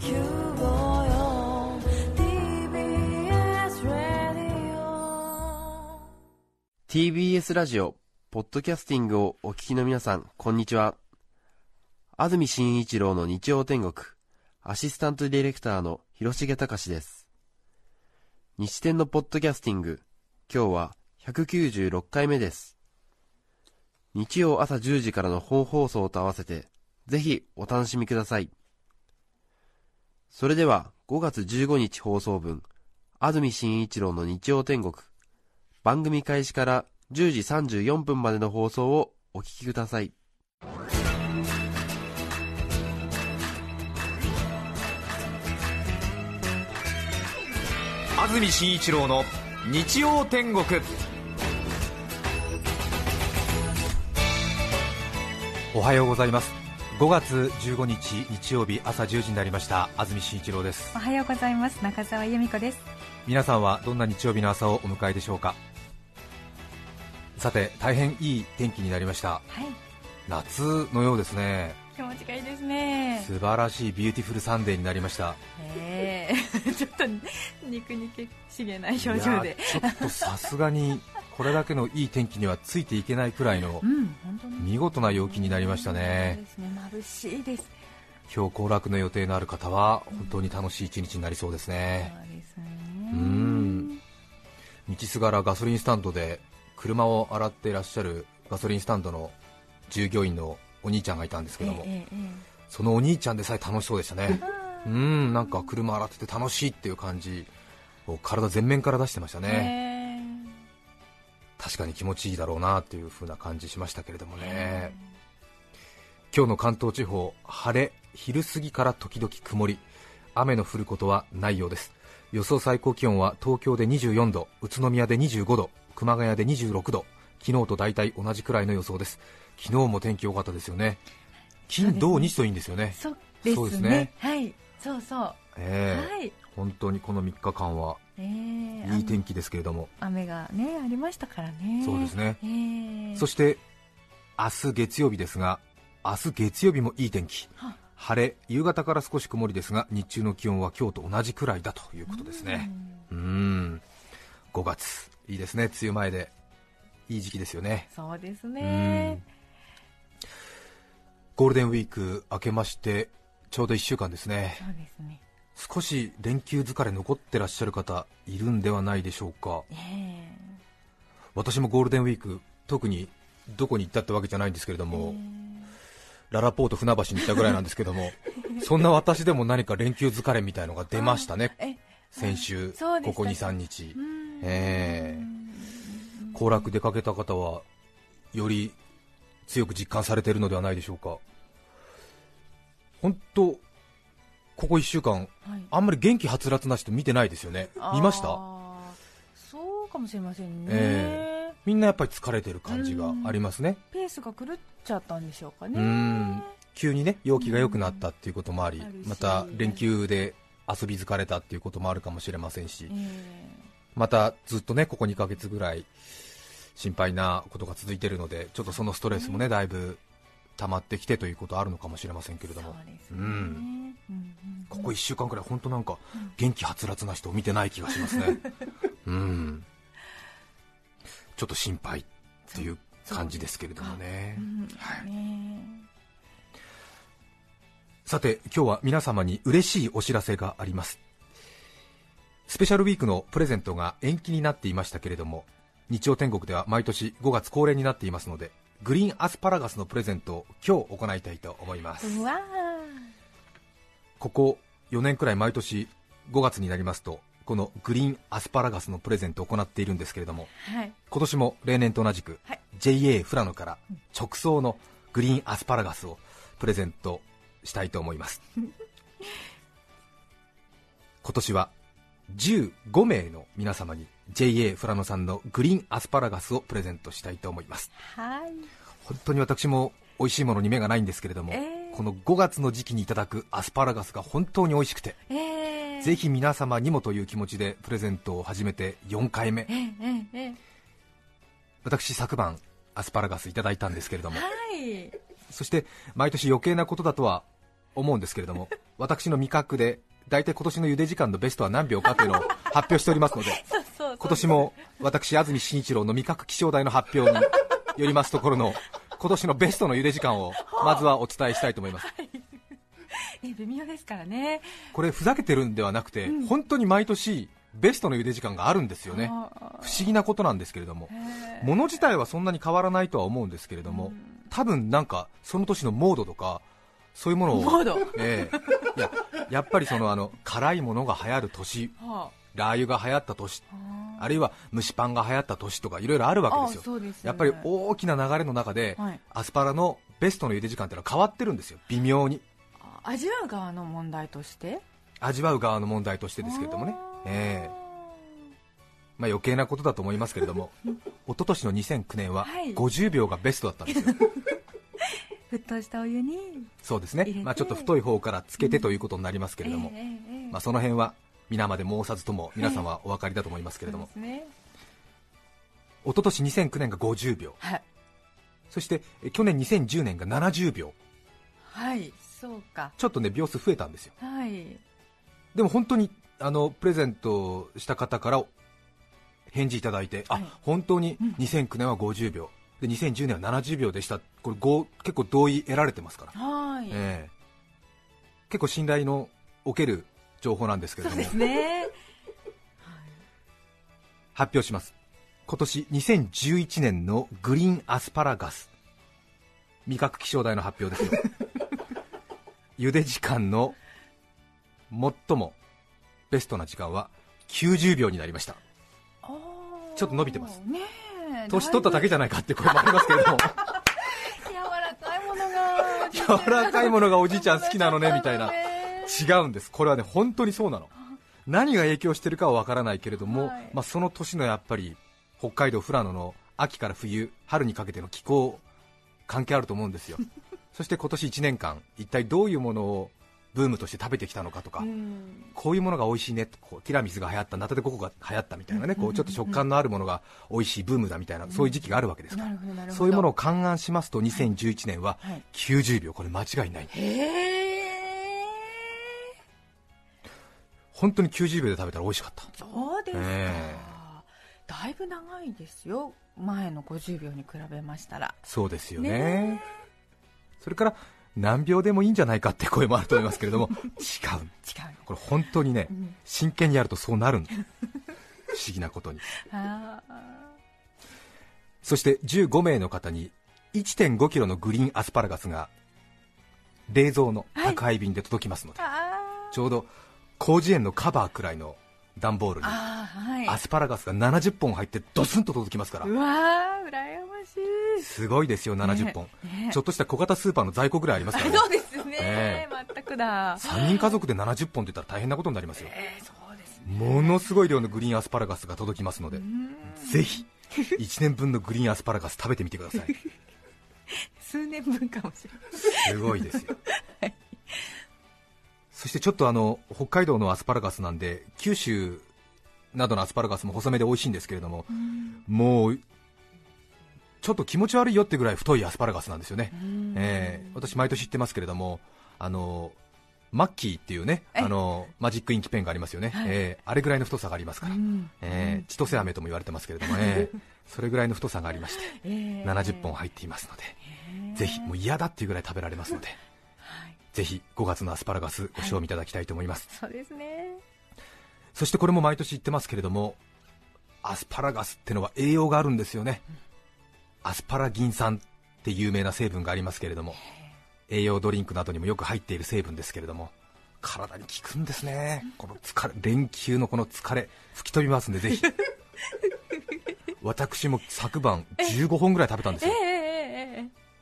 TBS ラディオ TBS ラジオ、ポッドキャスティングをお聞きの皆さん、こんにちは。安住紳一郎の日曜天国、アシスタントディレクターの広重隆です。日天のポッドキャスティング、今日は196回目です。日曜朝10時からの本放送と合わせて、ぜひお楽しみください。それでは、5月15日放送分、安住紳一郎の日曜天国、番組開始から10時34分までの放送をお聞きください。安住紳一郎の日曜天国おはようございます5月15日日曜日朝10時になりました。安住紳一郎です。おはようございます。中澤由美子です。皆さんはどんな日曜日の朝をお迎えでしょうか？さて大変いい天気になりました。はい。夏のようですね。気持ちがいいですね。素晴らしいビューティフルサンデーになりました。ええ。ちょっと憎々しげない表情で。ちょっとさすがにこれだけのいい天気にはついていけないくらいの見事な陽気になりましたね。眩しいです。今日行楽の予定のある方は本当に楽しい一日になりそうですね。そうん。道すがらガソリンスタンドで車を洗っていらっしゃるガソリンスタンドの従業員のお兄ちゃんがいたんですけども、ええええそのお兄ちゃんでさえ楽しそうでしたね。うんなんか車洗ってて楽しいっていう感じを体全面から出してましたえね、え確かに気持ちいいだろうなっていう風な感じしましたけれどもね、今日の関東地方晴れ昼過ぎから時々曇り。雨の降ることはないようです。予想最高気温は東京で24度宇都宮で25度熊谷で26度昨日と大体同じくらいの予想です。昨日も天気良かったですよね。金土日といいんですよね。そうですね。はい。そうそう、ええ。はい。本当にこの3日間はええいい天気ですけれども。雨がねありましたからね。そうですね。ええ。そして明日月曜日ですが明日月曜日もいい天気。は。晴れ夕方から少し曇りですが日中の気温は今日と同じくらいだということですね。うん。うーん。5月。いいですね。梅雨前で。いい時期ですよね。そうですうねん。ゴールデンウィーク明けましてちょうど1週間ですね。そうですね少し連休疲れ残ってらっしゃる方いるんではないでしょうか。ええ。私もゴールデンウィーク特にどこに行ったってわけじゃないんですけれども、ララポート船橋に行ったぐらいなんですけども そんな私でも何か連休疲れみたいのが出ましたね。え先週ここ23日。うん。ええ。行楽出かけた方はより強く実感されているのではないでしょうか。本当ここ1週間はい。あんまり元気はつらつな人見てないですよね。見ました？そうかもしれませんね、えみんなやっぱり疲れてる感じがありますね。ペースが狂っちゃったんでしょうかね。うん。急にね陽気が良くなったっていうこともありまた連休で遊び疲れたっていうこともあるかもしれませんし。えまたずっとねここ2ヶ月ぐらい心配なことが続いているのでちょっとそのストレスもねだいぶ溜まってきてということあるのかもしれませんけれえども。そうですね、うん。うんここ1週間くらい本当なんか元気はつらつな人を見てない気がしますね。うん。ちょっと心配っていう感じですけれどもね。ねさて今日は皆様に嬉しいお知らせがあります。スペシャルウィークのプレゼントが延期になっていましたけれども日曜天国では毎年5月恒例になっていますのでグリーンアスパラガスのプレゼントを今日行いたいと思います。ここ4年くらい毎年5月になりますとこのグリーンアスパラガスのプレゼントを行っているんですけれどもーはい。今年も例年と同じく、はい。JA 富良野から直送のグリーンアスパラガスをプレゼントしたいと思います。今年は15名の皆様に JA 富良野さんのグリーンアスパラガスをプレゼントしたいと思います。はい。本当に私も美味しいものに目がないんですけれども、えーこの5月の時期にいただくアスパラガスが本当に美味しくて、ええ。ぜひ皆様にもという気持ちでプレゼントを始めて4回目。えええええ。私昨晩アスパラガスいただいたんですけれどもはい。そして毎年余計なことだとは思うんですけれども 私の味覚で大体今年の茹で時間のベストは何秒かというのを発表しておりますので 今年も私安住紳一郎の味覚気象台の発表によりますところの今年のベストの茹で時間をまずはお伝えしたいと思います。え微妙ですからね。これふざけてるんではなくて、本当に毎年ベストの茹で時間があるんですよね。あ不思議なことなんですけれどもへー。物自体はそんなに変わらないとは思うんですけれども、多分なんかその年のモードとかそういうものをええ。いややっぱりそのあの辛いものが流行る年。はラー油が流行った年。ああるいは蒸しパンが流行った年とかいろいろあるわけですよ。ね。やっぱり大きな流れの中で、はい。アスパラのベストの茹で時間っていうのは変わってるんですよ。微妙に。あ味わう側の問題として？味わう側の問題としてですけれどもね。あー。ええ。まあ、余計なことだと思いますけれども。一昨年の2009年ははい。50秒がベストだったんですよ、沸騰したお湯にそうですね、まあ、ちょっと太い方からつけてということになりますけれども、まあ、その辺は皆まで申さずとも皆さんはお分かりだと思いますけれども、そうですね。一昨年2009年が50秒。はい。そしてえ去年2010年が70秒。はいそうか。ちょっとね秒数増えたんですよ。はい。でも本当にあのプレゼントした方から返事いただいて、はい。あ本当にうん。2009年は50秒で2010年は70秒でした。これご結構同意得られてますから、はい、ええ。結構信頼のおける情報なんですけれども。そうですね。発表します。今年2011年のグリーンアスパラガス。味覚気象台の発表です。よ 茹で時間の最もベストな時間は90秒になりました。ちょっと伸びてます。ねえ年取っただけじゃなないかって声もありますけれども。い 柔らかいものが。柔らかいものがおじいちゃん好きなのねみたいな。違うんです。これはね本当にそうなの。何が影響してるかはわからないけれども、はい。まあ、その年のやっぱり北海道富良野の秋から冬春にかけての気候関係あると思うんですよ。そして今年1年間一体どういうものをブームとして食べてきたのかとか、うん。こういうものが美味しいねこうティラミスが流行ったナタデココが流行ったみたいなねこうちょっと食感のあるものが美味しいブームだみたいなそういう時期があるわけですから。そういうものを勘案しますと2011年ははい90秒。これ間違いない。本当に90秒で食べたら美味しかった。そうですか、えだいぶ長いですよ。前の50秒に比べましたら。そうですよね。ねそれから何秒でもいいんじゃないかって声もあると思いますけれども。違う。違う。これ本当にねうん。真剣にやるとそうなるんだ。不思議なことに。あそして15名の方に1 5キロのグリーンアスパラガスが冷蔵の宅配便で届きますので、ー。あちょうど広辞苑のカバーくらいの段ボールに。はい。アスパラガスが70本入ってドスンと届きますから。うわー羨ましい。すごいですよ70本、ね。ねちょっとした小型スーパーの在庫ぐらいありますから。ねそうですね、え全くだ。3人家族で70本って言ったら大変なことになりますよ。えーそうですね。ものすごい量のグリーンアスパラガスが届きますのでうん。ぜひ1年分のグリーンアスパラガス食べてみてください。数年分かもしれないすごいですよ そしてちょっとあの北海道のアスパラガスなんで九州などのアスパラガスも細めで美味しいんですけれどももうちょっと気持ち悪いよってぐらい太いアスパラガスなんですよね、えー私毎年知ってますけれどもあのマッキーっていうねえあのマジックインキペンがありますよね、はい。えーあれぐらいの太さがありますから、うん。えー千歳飴とも言われてますけれども、え ーそれぐらいの太さがありましてえー70本入っていますので、ぜひもう嫌だっていうぐらい食べられますので、はいぜひ5月のアスパラガスご賞味いただきたいと思います、そうですね。そしてこれも毎年言ってますけれどもアスパラガスってのは栄養があるんですよね、アスパラギン酸って有名な成分がありますけれども栄養ドリンクなどにもよく入っている成分ですけれども体に効くんですね。この疲れ連休のこの疲れ吹き飛びますんでぜひ。私も昨晩15本ぐらい食べたんですよ。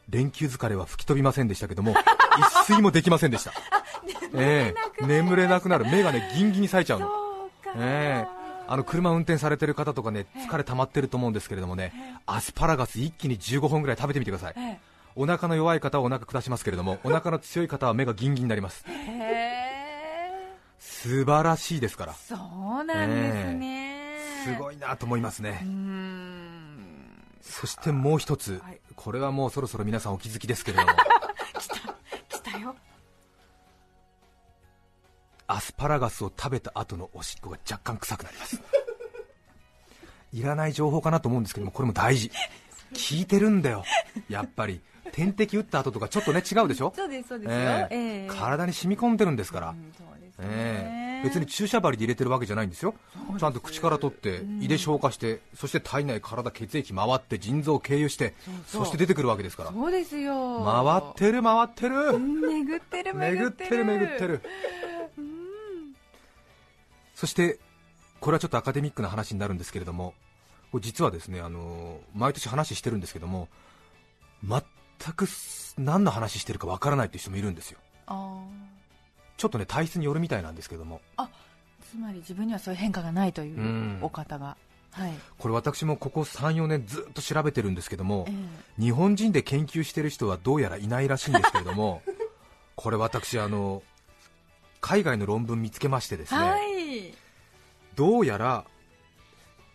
連休疲れは吹き飛びませんでしたけども一睡もできませんでした。ええ。眠れなくなる。目がねギンギンに冴えちゃうの。ええ。あの車運転されてる方とかね疲れ溜まってると思うんですけれどもねアスパラガス一気に15本ぐらい食べてみてください。えお腹の弱い方はお腹下しますけれども お腹の強い方は目がギンギンになります。素晴らしいですから。そうなんですね、すごいなと思いますね。そしてもう一つ。はい。これはもうそろそろ皆さんお気づきですけれども アスパラガスを食べた後のおしっこが若干臭くなります。いらない情報かなと思うんですけどもこれも大事。聞いてるんだよ。やっぱり。点滴打った後とかちょっとね違うでしょ？そうですそうですよ、ええ。ええ。体に染み込んでるんですから、うんそうですえね。え別に注射針で入れてるわけじゃないんですよ。ちゃんと口から取って胃で消化して、そして体内体血液回って腎臓を経由してそして出てくるわけですから。そうですよ。回ってる回ってる巡ってる。巡ってる巡ってるそしてこれはちょっとアカデミックな話になるんですけれどもこれ実はですねあの毎年話してるんですけども全く何の話してるかわからないっていう人もいるんですよ。あちょっとね体質によるみたいなんですけども。あつまり自分にはそういう変化がないというん。うお方が、はい、これ私もここ34年ずっと調べてるんですけどもえ日本人で研究してる人はどうやらいないらしいんですけれども これ私あの海外の論文見つけましてですね、はい。どうやら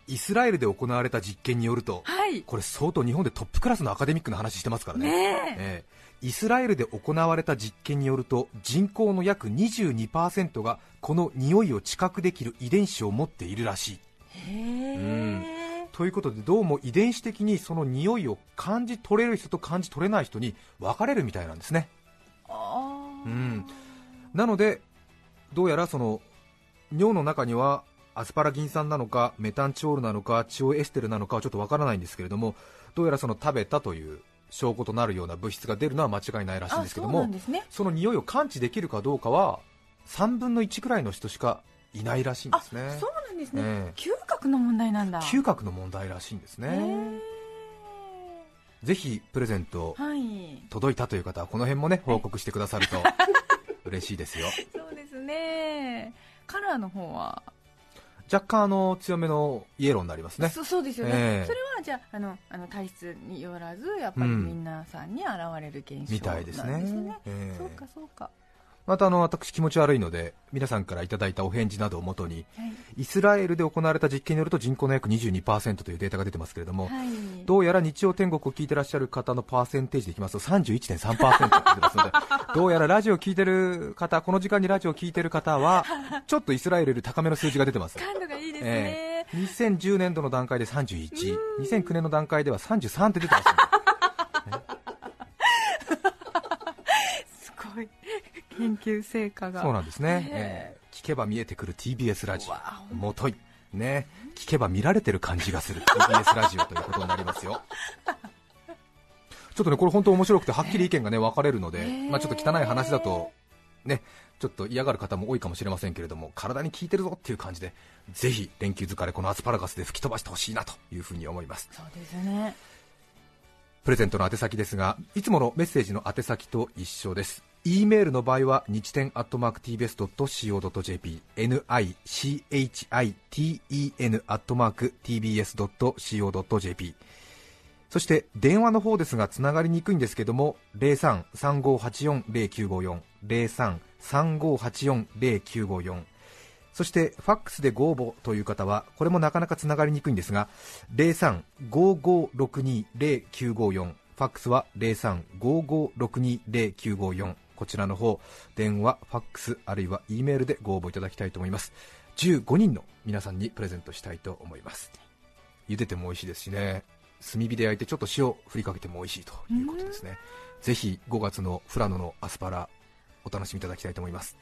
イスラエルで行われた実験によるとはい。これ相当日本でトップクラスのアカデミックな話してますからね。ねえ。ええ。イスラエルで行われた実験によると人口の約22%がこの匂いを知覚できる遺伝子を持っているらしい。へえ、ということでどうも遺伝子的にその匂いを感じ取れる人と感じ取れない人に分かれるみたいなんですね。うん。なのでどうやらその尿の中にはアスパラギン酸なのかメタンチオールなのかチオエステルなのかはちょっとわからないんですけれどもどうやらその食べたという証拠となるような物質が出るのは間違いないらしいんですけどもんですね。その匂いを感知できるかどうかは3分の1くらいの人しかいないらしいんであすね。そうなんですね、ええ。嗅覚の問題なんだ。嗅覚の問題らしいんですへねぜひプレゼントえはい。届いたという方はこの辺もね報告してくださると嬉しいですよ ですね。カラーの方は？若干あの強めのイエローになりますね。そそうですよね、ええ。それはじゃああのあの体質によらずやっぱりうん。皆さんに現れる現象みたいですね。そうかそうか、またあの私気持ち悪いので皆さんからいただいたお返事などをもとにはい。イスラエルで行われた実験によると人口の約22%というデータが出てますけれども、はい、どうやら日曜天国を聞いてらっしゃる方のパーセンテージでいきますと31.3%と出てますので どうやらラジオを聞いてる方この時間にラジオを聞いてる方はちょっとイスラエルより高めの数字が出てます。感度がいいですえね、え2010年度の段階で31、2009年の段階では33って出てますん研究成果が。そうなんですね、え。えー聞けば見えてくる TBS ラジオ。もとい。ね。聞けば見られてる感じがする TBS ラジオということになりますよ。ちょっとねこれ本当面白くてはっきり意見がね分かれるので、え。ーまあ、ちょっと汚い話だとねちょっと嫌がる方も多いかもしれませんけれども体に効いてるぞっていう感じでぜひ連休疲れこのアスパラガスで吹き飛ばしてほしいなというふうに思います。そうですね。プレゼントの宛先ですがいつものメッセージの宛先と一緒です E メールの場合は日天アットマーク TBS.CO.JP NICHITEN アットマーク TBS.CO.JP そして電話の方ですがつながりにくいんですけども0335840954 0335840954そしてファックスでご応募という方はこれもなかなかつながりにくいんですが0355620954ファックスは0355620954こちらの方電話ファックスあるいは E メールでご応募いただきたいと思います。15人の皆さんにプレゼントしたいと思います。茹でても美味しいですしね。炭火で焼いてちょっと塩振りかけても美味しいということですね。ぜひ5月の富良野のアスパラお楽しみいただきたいと思います、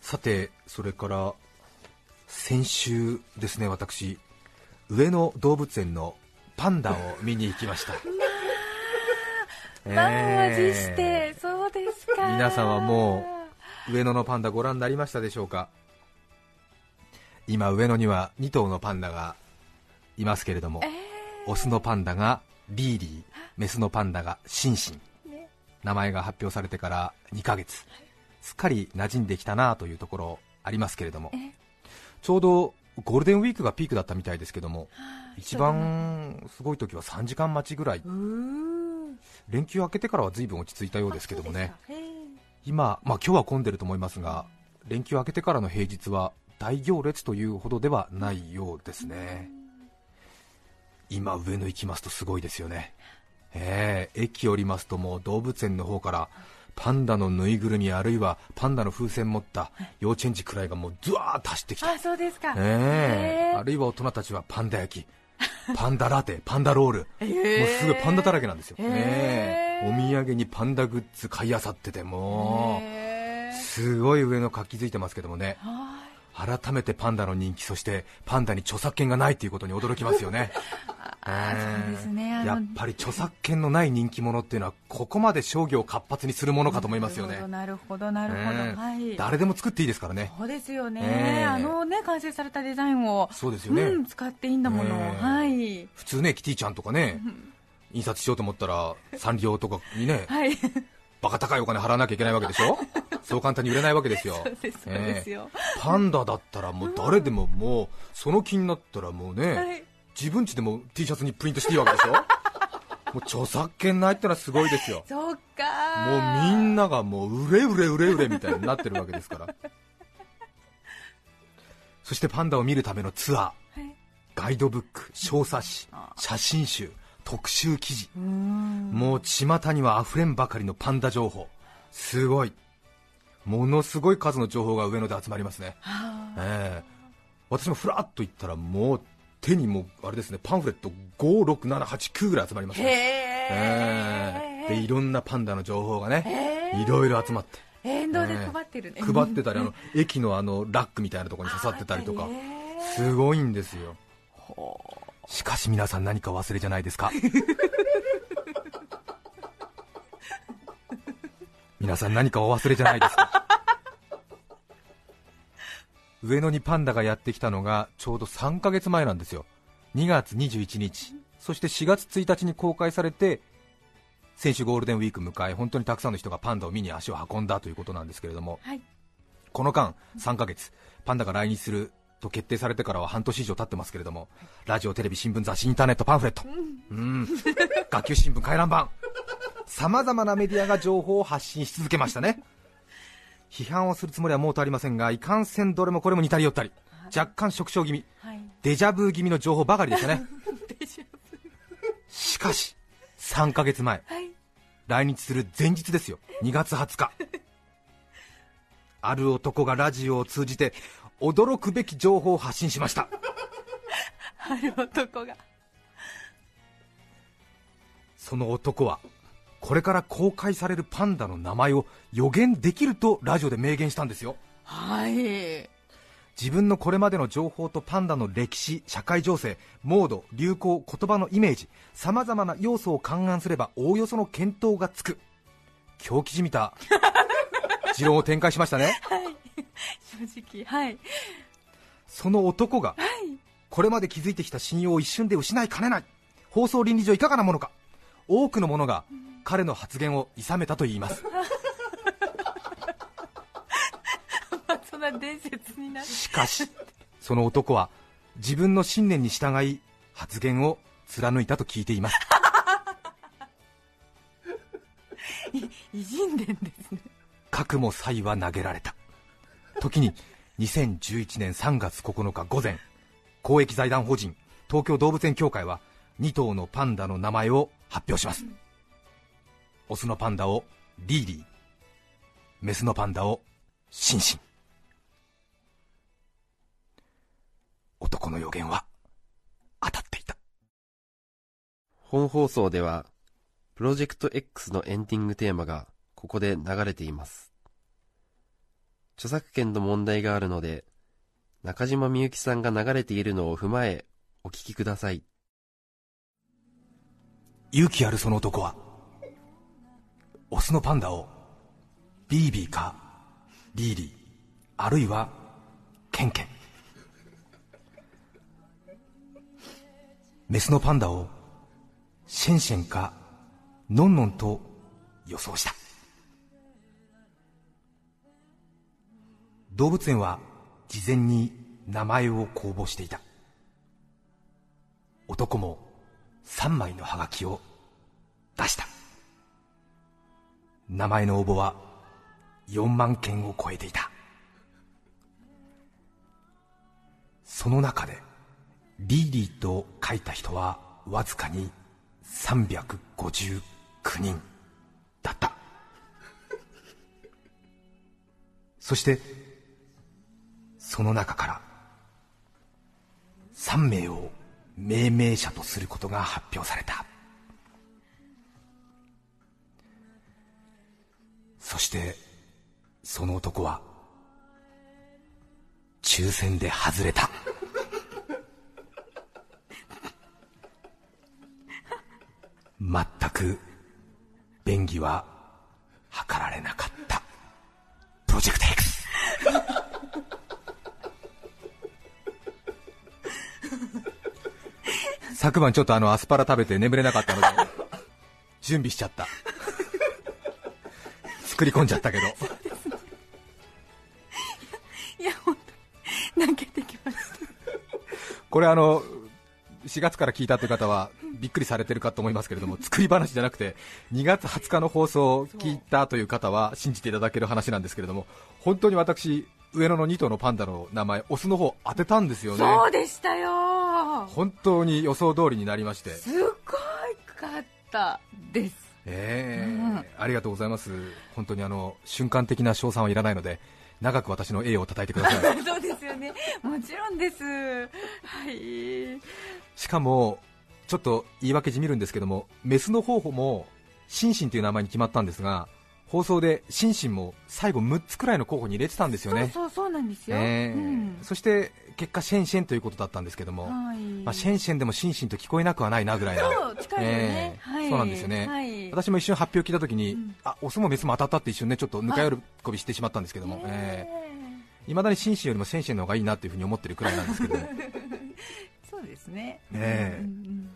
さてそれから先週ですね私上野動物園のパンダを見に行きました 満を持しえて、そうですか。皆さんはもー上野のパンダご覧になりましたでしょうか？今上野には2頭のパンダがいますけれども、オスのパンダがリーリーメスのパンダがシンシン、ね。名前が発表されてから2ヶ月。すっかり馴染んできたなというところありますけれどもえちょうどゴールデンウィークがピークだったみたいですけどもあ一番すごい時は3時間待ちぐらい。うー連休明けてからは随分落ち着いたようですけどもね。今、まあ、今日は混んでると思いますが連休明けてからの平日は大行列というほどではないようですね。今上野行きますとすごいですよね。ええ駅降りますともう動物園の方からパンダのぬいぐるみあるいはパンダの風船持った幼稚園児くらいがもうズワーッと走ってきて、あそうですか。えあるいは大人たちはパンダ焼きパンダラテパンダロール、へー。もうすごいパンダだらけなんですよ、ええ。お土産にパンダグッズ買いあさっててもへー。うすごい上の活気づいてますけどもね。は改めてパンダの人気そしてパンダに著作権がないということに驚きますよね。ね。やっぱり著作権のない人気者っていうのはここまで商業を活発にするものかと思いますよね。なるほどなるほどええはい。誰でも作っていいですからね。そうですよね、ええ。あのね完成されたデザインをそうですよね。うん、使っていいんだもの、ええ。はい。普通ねキティちゃんとかね 印刷しようと思ったらサンリオとかにねはいバカ高いお金払わなきゃいけないわけでしょ？そう簡単に売れないわけですよ。パンダだったらもう誰でももうその気になったらもうね、はい。自分家でも T シャツにプリントしていいわけでしょ？もう著作権ないってのはすごいですよ。そうかもうみんながもう売れ売れ売れ売れみたいになってるわけですから。そしてパンダを見るためのツアー。はい。ガイドブック小冊子あ写真集特集記事。もう巷には溢れんばかりのパンダ情報。すごい。ものすごい数の情報が上野で集まりますね、はあ。ええ。私もふらっと行ったらもう手にもうあれですねパンフレット56789ぐらい集まりますへね、え。ええ。でいろんなパンダの情報がねいろいろ集まって。沿道で配ってるね、配ってたり あの駅のあのラックみたいなところに刺さってたりとか。すごいんですよしかし皆さん何か忘れじゃないですか。皆さん何かお忘れじゃないですか。上野にパンダがやってきたのがちょうど3ヶ月前なんですよ。2月21日。そして4月1日に公開されて先週ゴールデンウィーク迎え本当にたくさんの人がパンダを見に足を運んだということなんですけれども。はい。この間3ヶ月パンダが来日すると決定されてからは半年以上経ってますけれどもラジオテレビ新聞雑誌インターネットパンフレット。うん。学級新聞回覧板。さまざまなメディアが情報を発信し続けましたね。批判をするつもりはもうとありませんがいかんせんどれもこれも似たり寄ったり。若干縮小気味。はい。デジャブ気味の情報ばかりでしたね。しかし3ヶ月前。ブはい。来日する前日ですよ。2月20日。ある男がラジオを通じて驚くべき情報を発信しました。ある男が。その男はこれから公開されるパンダの名前を予言できるとラジオで明言したんですよ。はい。自分のこれまでの情報とパンダの歴史社会情勢モード流行言葉のイメージさまざまな要素を勘案すればおおよその見当がつく。狂気じみた。持論を展開しましたね 正直はい。その男がこれまで築いてきた信用を一瞬で失いかねない。放送倫理上いかがなものか。多くの者が彼の発言を諌めたといいます。まあそんな伝説になる。しかしその男は自分の信念に従い発言を貫いたと聞いています。偉人伝ですね。核も才は投げられた時に2011年3月9日午前公益財団法人東京動物園協会は2頭のパンダの名前を発表します。オスのパンダをリーリー。メスのパンダをシンシン。男の予言は当たっていた。本放送では、プロジェクト X のエンディングテーマがここで流れています。著作権の問題があるので、中島みゆきさんが流れているのを踏まえ、お聞きください。勇気あるその男はオスのパンダをビービーかリーリーあるいはケンケンメスのパンダをシェンシェンかノンノンと予想した動物園は事前に名前を公募していた。男も3枚のハガキを出した。名前の応募は4万件を超えていた。その中でリーリーと書いた人はわずかに359人だった。そしてその中から3名を命名者とすることが発表された。そしてその男は抽選で外れた。全く便宜は図られなか昨晩ちょっとあのアスパラ食べて眠れなかったので 準備しちゃった。作り込んじゃったけど。いや本当に泣けてきました。これあの4月から聞いたという方はびっくりされてるかと思いますけれども作り話じゃなくて2月20日の放送を聞いたという方は信じていただける話なんですけれども本当に私上野の2頭のパンダの名前オスの方当てたんですよね。そうでしたよ本当に予想通りになりまして。すごいかったです。ええ。うん。ありがとうございます。本当にあの瞬間的な賞賛はいらないので長く私の栄を叩いてください。そうですよね。もちろんです。はい。しかもちょっと言い訳じみるんですけどもメスの方もシンシンという名前に決まったんですが放送でシンシンも最後6つくらいの候補に入れてたんですよね。そうそうそうなんですよ、ええうん。そして結果シェンシェンということだったんですけども、はい。まあ、シェンシェンでもシンシンと聞こえなくはないなぐらいなそう近いよね、ええはい。そうなんですよね、はい、私も一瞬発表聞いたときに、うん。あオスもメスも当たったって一瞬ねちょっとぬか喜びしてしまったんですけども、えいまだにシンシンよりもシェンシェンの方がいいなっていうふうに思ってるくらいなんですけども。そうですね。ねえうんうん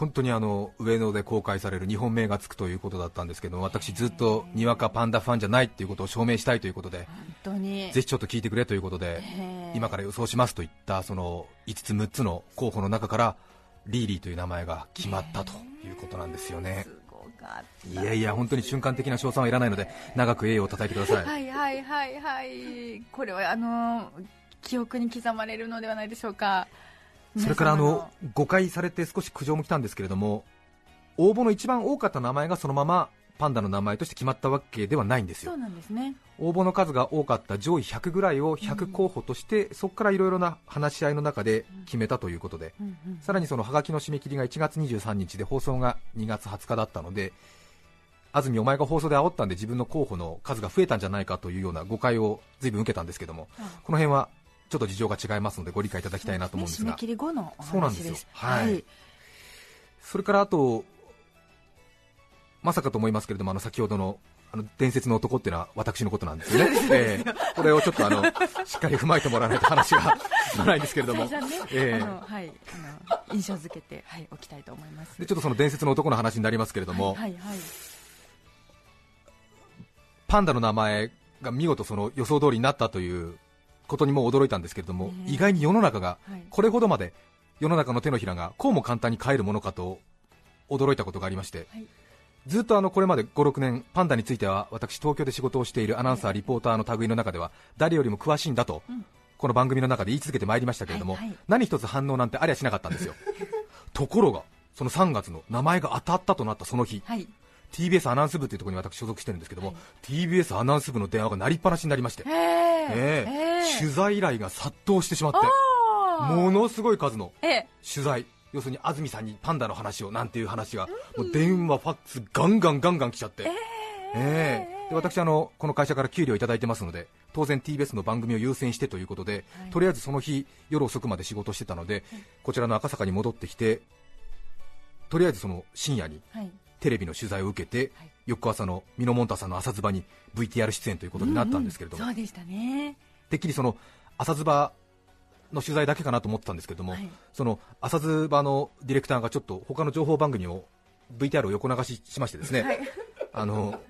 本当にあの上野で公開される日本名がつくということだったんですけども私ずっとにわかパンダファンじゃないっていうことを証明したいということで本当に。ぜひちょっと聞いてくれということでええ。今から予想しますといったその5つ6つの候補の中からリーリーという名前が決まったということなんですよね。すごかっいやいや本当に瞬間的な賞賛はいらないので長く栄誉を叩いてください。たはいはいはいはい。これはあの記憶に刻まれるのではないでしょうかそれからあの誤解されて少し苦情も来たんですけれども応募の一番多かった名前がそのままパンダの名前として決まったわけではないんですよ。そうなんですね。応募の数が多かった上位100ぐらいを100候補として、そこからいろいろな話し合いの中で決めたということで、うんうん。さらにそのハガキの締め切りが1月23日で放送が2月20日だったので安住お前が放送で煽ったんで自分の候補の数が増えたんじゃないかというような誤解を随分受けたんですけどもあ。この辺はちょっと事情が違いますのでご理解いただきたいなと思うんですが。締め切り後のおそうなんですよ。はい。それからあとまさかと思いますけれどもあの先ほどのあの伝説の男っていうのは私のことなんですよね、ええ。これをちょっとあのしっかり踏まえてもらわないと話が進 まないんですけれども、ね、ええ。あのはい。あの印象付けてはいおきたいと思います。でちょっとその伝説の男の話になりますけれども、はいはいはい。パンダの名前が見事その予想通りになったということにも驚いたんですけれども、ね意外に世の中がはい。これほどまで世の中の手のひらがこうも簡単に変えるものかと驚いたことがありまして、はい。ずっとあのこれまで5、6年、パンダについては私、東京で仕事をしているアナウンサー、リポーターの類の中では誰よりも詳しいんだと、うん。この番組の中で言い続けてまいりましたけれども、何一つ反応なんてありゃしなかったんですよ。ところが、その3月の名前が当たったとなったその日、はい TBS アナウンス部というところに私所属してるんですけども、はい。TBS アナウンス部の電話が鳴りっぱなしになりまして、へえええ取材依頼が殺到してしまって、ものすごい数のええ。取材、要するに安住さんにパンダの話をなんていう話が、もう電話、ファックス、ガンガンガンガン来ちゃって、ええ。で私あの、この会社から給料いただいてますので、当然 TBS の番組を優先してということで、はい。とりあえずその日、夜遅くまで仕事してたので、こちらの赤坂に戻ってきて、とりあえずその深夜にはいテレビの取材を受けて、はい。翌朝のミノモンタさんの朝ズバに VTR 出演ということになったんですけれども、うんうんそうでしたね。てっきりその朝ズバの取材だけかなと思ってたんですけれども、はい。その朝ズバのディレクターがちょっと他の情報番組を VTR を横流ししましてですね、はい。あの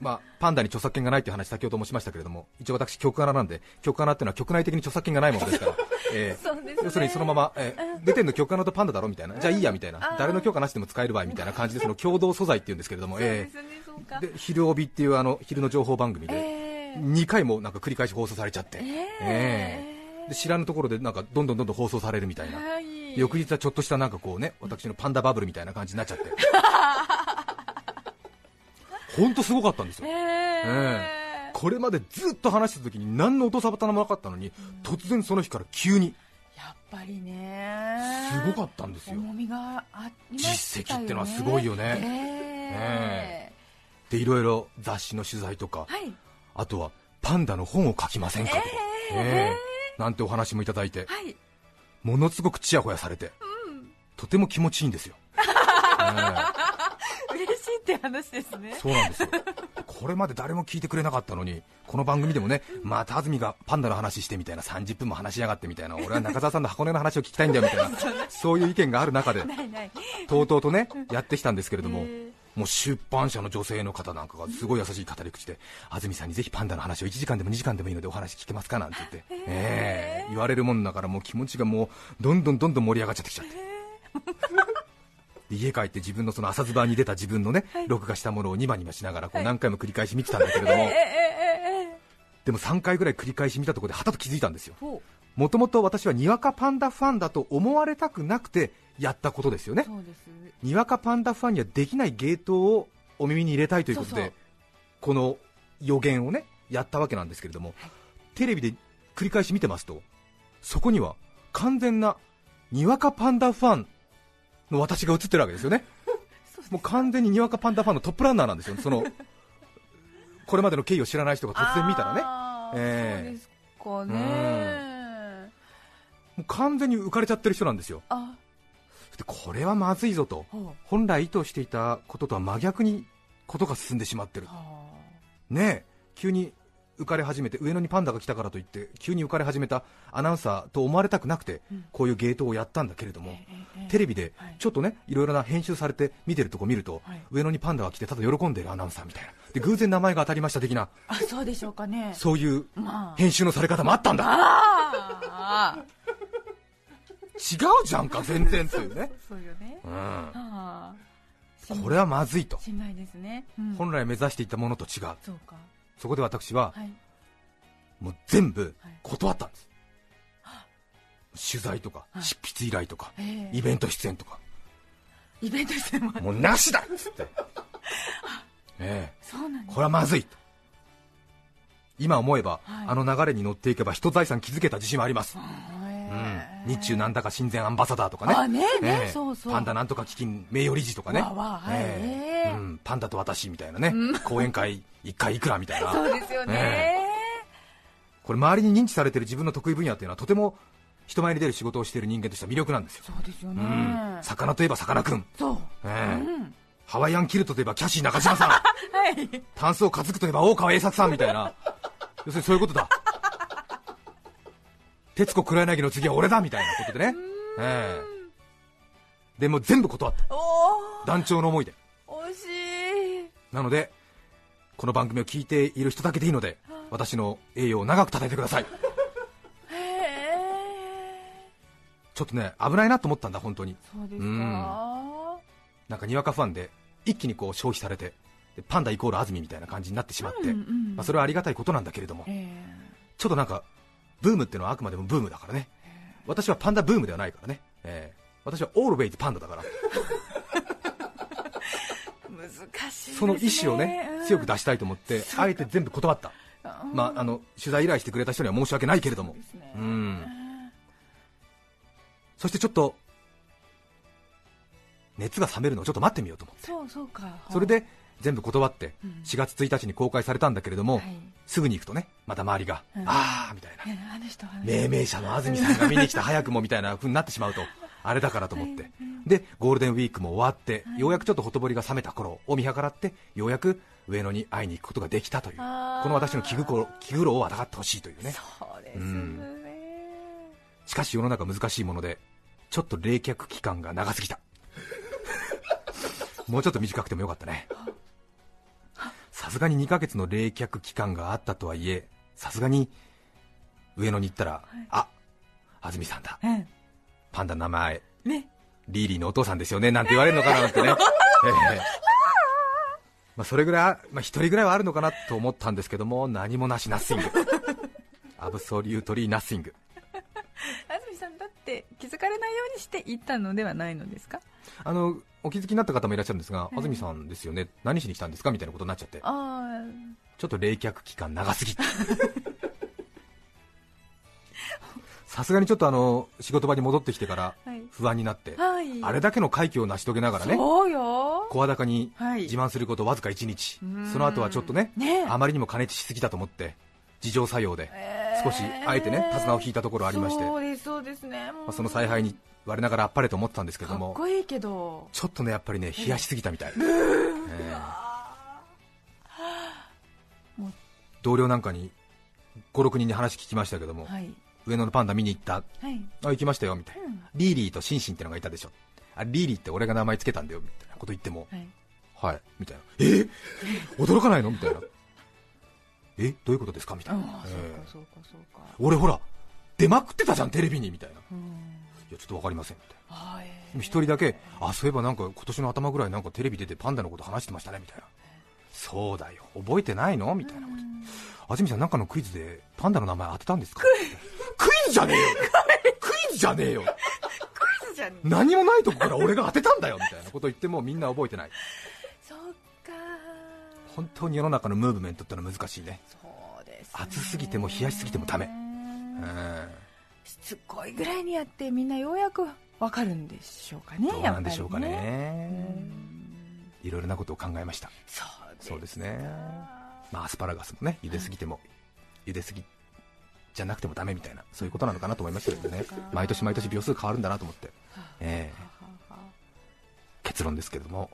まあ、パンダに著作権がないという話、先ほどもしましたけれども、一応私、局アナなんで、局アナっていうのは局内的に著作権がないものですから、えーね。要するにそのまま、えー出てんの局アナとパンダだろみたいな、じゃあいいやみたいな、誰の許可なしでも使えるわいみたいな感じで、その共同素材っていうんですけれども、えーで昼帯っていうあの昼の情報番組で、ええ。2回もなんか繰り返し放送されちゃって、ええ。ーで知らぬところでなんかどんどんどんどん放送されるみたいな。はい。翌日はちょっとしたなんかこうね私のパンダバブルみたいな感じになっちゃって 本当すごかったんですよ。ええ。これまでずっと話してた時に何の音沙汰もなかったのに突然その日から急に。やっぱりね。すごかったんですよ。ね。実績ってのはすごいよね。えでいろいろ雑誌の取材とかえはい。あとはパンダの本を書きませんかと。か、え。え。えなんてお話もいただいて。はい。ものすごくちやほやされて、とても気持ちいいんですよ、って話ですね。えそうなんですよ。これまで誰も聞いてくれなかったのにこの番組でもねまた安住がパンダの話してみたいな30分も話しやがってみたいな俺は中澤さんの箱根の話を聞きたいんだよみたいな そういう意見がある中でとうとうとねやってきたんですけれども、えもう出版社の女性の方なんかがすごい優しい語り口で、安住さんにぜひパンダの話を1時間でも2時間でもいいのでお話聞けますかなんて言って、ええ言われるもんだからもう気持ちがもうどんどんどんどん盛り上がっちゃってきちゃって。で家帰って自分のその朝ズバーに出た自分のね、録画したものをニマニマしながらこう何回も繰り返し見てたんだけれども、でも3回ぐらい繰り返し見たところではたと気づいたんですよ。ほもともと私はにわかパンダファンだと思われたくなくてやったことですよね。にわかパンダファンにはできない芸当をお耳に入れたいということでこの予言をねやったわけなんですけれども、テレビで繰り返し見てますとそこには完全なにわかパンダファンの私が映ってるわけですよね。もう完全ににわかパンダファンのトップランナーなんですよそのこれまでの経緯を知らない人が突然見たらね。うですかね。もう完全に浮かれちゃってる人なんですよ。あ。でこれはまずいぞと。本来意図していたこととは真逆にことが進んでしまってる。はねえ。急に浮かれ始めて上野にパンダが来たからといって急に浮かれ始めたアナウンサーと思われたくなくて、うん。こういうゲートをやったんだけれどあも、テレビではい。ちょっとねいろいろな編集されて見てるとこ見ると、はい。上野にパンダが来てただ喜んでいるアナウンサーみたいな。で偶然名前が当たりました的な。あそうでしょうかね。そういうまあ。編集のされ方もあったんだ。違うじゃんか全然というね、そうよね。うん、これはまずいと。しんないですね、うん。本来目指していたものと違う。そうかそこで私ははい。もう全部はい。断ったんです、取材とかはい。執筆依頼とかええ。イベント出演とか。イベントしても。もうなしだっつって。ええ。そうなんこれはまずいと。今思えば、はい。あの流れに乗っていけば人財産築けた自信はあります、え。うん、日中なんだか親善アンバサダーとかね。パンダなんとか基金名誉理事とかね。わわはいええ。ええうん、パンダと私みたいなね、講演会1回いくらみたいな。そうですよね、これ周りに認知されてる自分の得意分野っていうのはとても人前に出る仕事をしている人間としては魅力なんですよ、そうですよね、うん、魚といえばさかなクン、ハワイアンキルトといえばキャシー中島さん。はい。タンスを担ぐといえば大川栄作さんみたいな。要するにそういうことだ徹子黒柳の次は俺だみたいなことでね、ええ。でも全部断った。団長の思いで。惜しい。なのでこの番組を聞いている人だけでいいので私の栄誉を長く叩いてください。ちょっとね危ないなと思ったんだ本当に。そうですか、うん。なんかにわかファンで一気にこう消費されてでパンダイコール安住みたいな感じになってしまって、うんうんまあ、それはありがたいことなんだけれども。え。ちょっとなんかブームっていうのはあくまでもブームだからね。私はパンダブームではないからね、ええ。私はオールウェイズパンダだから。え難しいね。その意思をね強く出したいと思ってあえて全部断った、うんまあ、あの取材依頼してくれた人には申し訳ないけれども。ね。うん。そしてちょっと熱が冷めるのをちょっと待ってみようと思って。そうそうか。それで全部断ってうん。4月1日に公開されたんだけれども、はい。すぐに行くとねまた周りが、うん。あーみたいな。命名者の安住さんが見に来た早くもみたいな風になってしまうとあれだからと思って、はい。でゴールデンウィークも終わって、ようやくちょっとほとぼりが冷めた頃を見計らってようやく上野に会いに行くことができたというこの私の気心気苦労を疑ってほしいというね。そうですね、うん。しかし世の中難しいものでちょっと冷却期間が長すぎた。もうちょっと短くてもよかったねさすがに2ヶ月の冷却期間があったとはいえさすがに上野に行ったら、あ安住さんだ。うんパンダの名前。ね。リーリーのお父さんですよねなんて言われるのかななんてね、ええ。まあ、それぐらい、まあ、一人ぐらいはあるのかなと思ったんですけども何もなしナッシング。アブソリュートリーナッシング。安住さんだって気づかれないようにして行ったのではないのですか？あのお気づきになった方もいらっしゃるんですが、うん安住さんですよね、何しに来たんですか？みたいなことになっちゃって、ちょっと冷却期間長すぎ さすがにちょっとあの仕事場に戻ってきてからはい。不安になって、はい。あれだけの快挙を成し遂げながらね声高にはい。自慢することわずか1日、うん。その後はちょっとねねえ。あまりにも加熱しすぎたと思って自浄作用でえー。少しあえてね手綱を引いたところありまして、そうですそうですね、まあ、その采配に我ながらあっぱれと思ってたんですけどかっもこいいけど。ちょっとねやっぱりね冷やしすぎたみたい、えー。同僚なんかに56人に話聞きましたけども、はい。上野のパンダ見に行った。はい。あ行きましたよみたいな、うん。リーリーとシンシンってのがいたでしょ。あリーリーって俺が名前つけたんだよみたいな。こと言ってもはい。はいみたいな。え？驚かないの？みたいな。え？どういうことですか？みたいな、えーそうかそうかそうか。俺ほら出まくってたじゃんテレビにみたいな。いうんやちょっとわかりませんみたいな。えでも一人だけあそういえばなんか今年の頭ぐらいなんかテレビ出てパンダのこと話してましたねみたいな。そうだよ。覚えてないの？みたいなこと。安住さんなんかのクイズでパンダの名前当てたんですか？クイズ。じゃねえよ。クイズじゃねえよ。ーじゃん何もないとこから俺が当てたんだよ。みたいなこと言ってもみんな覚えてない。そうか。本当に世の中のムーブメントってのは難しいね。そうですね。暑すぎても冷やしすぎてもダメ。うんうんしつこいぐらいにやってみんなようやくわかるんでしょうかねどうなんでしょうかやっぱりね。いろいろなことを考えました。そうです。ね。まあアスパラガスもね茹ですぎても茹ですぎじゃなくてもダメみたいなそういうことなのかなと思いましたけどね。毎年毎年秒数変わるんだなと思って、ええ。結論ですけれども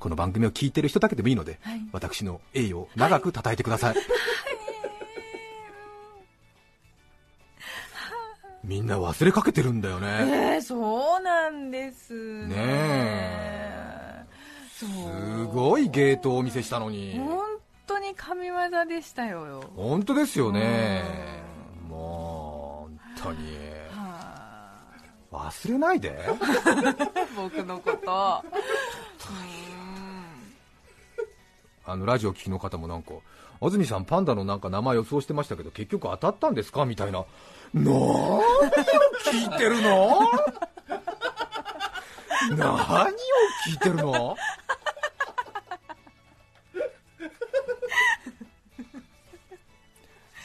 この番組を聞いてる人だけでもいいので、はい。私の栄誉を長く称えてください、みんな忘れかけてるんだよね、えー、そうなんです。ねえ。そう。すごいゲートをお見せしたのに。本当に神業でしたよ。本当ですよね。もう本当に。は忘れないで。あ 僕のことあのラジオ聞きの方もなんか安住さんパンダのなんか名前予想してましたけど結局当たったんですかみたいな。何を聞いてるの？何を聞いてるの？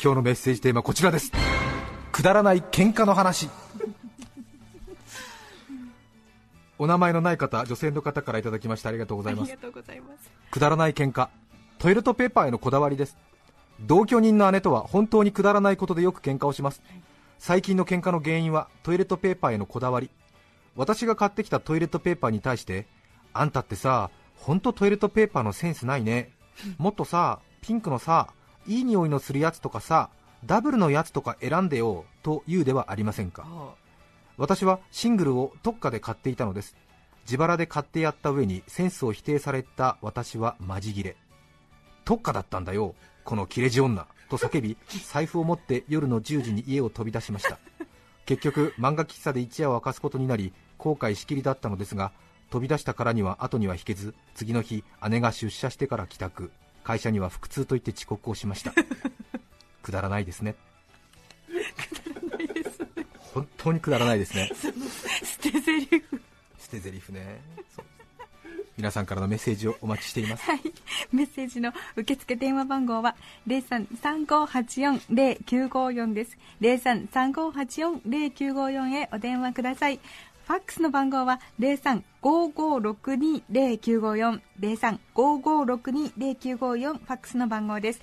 今日のメッセージテーマはこちらです。くだらない喧嘩の話。お名前のない方女性の方からいただきましてありがとうございます。くだらない喧嘩。トイレットペーパーへのこだわりです。同居人の姉とは本当にくだらないことでよく喧嘩をします。最近の喧嘩の原因はトイレットペーパーへのこだわり。私が買ってきたトイレットペーパーに対してあんたってさ本当トイレットペーパーのセンスないね。もっとさピンクのさいい匂いのするやつとかさダブルのやつとか選んでよと言うではありませんか私はシングルを特価で買っていたのです。自腹で買ってやった上にセンスを否定された私はマジギレ。特価だったんだよこの切れ字女。と叫び財布を持って夜の10時に家を飛び出しました。結局漫画喫茶で一夜を明かすことになり後悔しきりだったのですが飛び出したからには後には引けず次の日姉が出社してから帰宅。会社には腹痛と言って遅刻をしました。くだらないですね。本当にくだらないですね 捨て台詞捨て台詞ね皆さんからのメッセージをお待ちしていますはい。メッセージの受付電話番号は0335840954です。0335840954へお電話ください。ファックスの番号は0355620954 0355620954ファックスの番号です。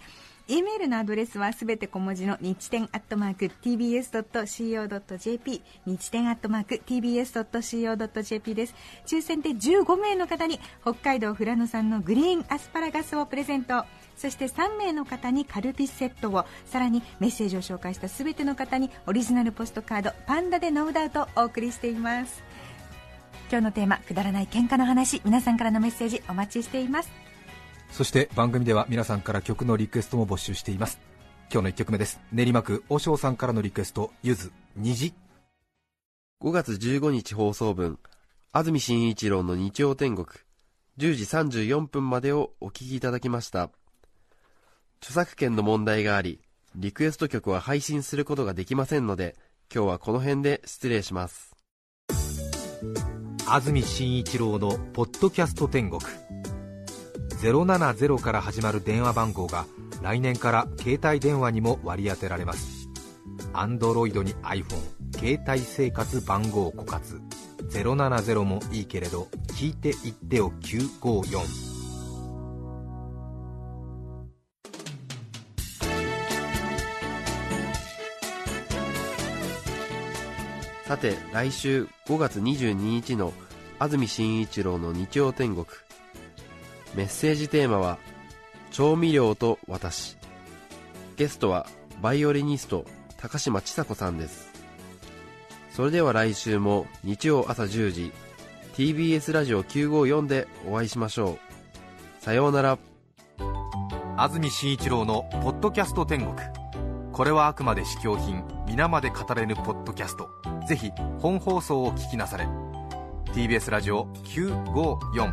E メールのアドレスはすべて小文字の日天アットマーク tbs.co.jp 日天アットマーク tbs.co.jp です。抽選で15名の方に北海道富良野産のグリーンアスパラガスをプレゼント。そして3名の方にカルピスセットをさらにメッセージを紹介したすべての方にオリジナルポストカードパンダでノーダウトをお送りしています。今日のテーマくだらない喧嘩の話皆さんからのメッセージお待ちしています。そして番組では皆さんから曲のリクエストも募集しています今日の1曲目です練馬区和尚さんからのリクエストゆず虹5月15日放送分、安住紳一郎の日曜天国、10時34分までをお聞きいただきました。著作権の問題があり、リクエスト曲は配信することができませんので、今日はこの辺で失礼します。安住紳一郎の「ポッドキャスト天国」070から始まる電話番号が来年から携帯電話にも割り当てられます。Android に iPhone 携帯生活番号枯渇。070もいいけれど聞いていってよ954さて来週5月22日の安住紳一郎の日曜天国。メッセージテーマは「調味料と私」ゲストはバイオリニスト高嶋ちさ子さんです。それでは来週も日曜朝10時 TBS ラジオ954でお会いしましょう。さようなら。安住紳一郎の「ポッドキャスト天国」これはあくまで試供品皆まで語れぬポッドキャスト。ぜひ本放送を聞きなされ。TBS ラジオ954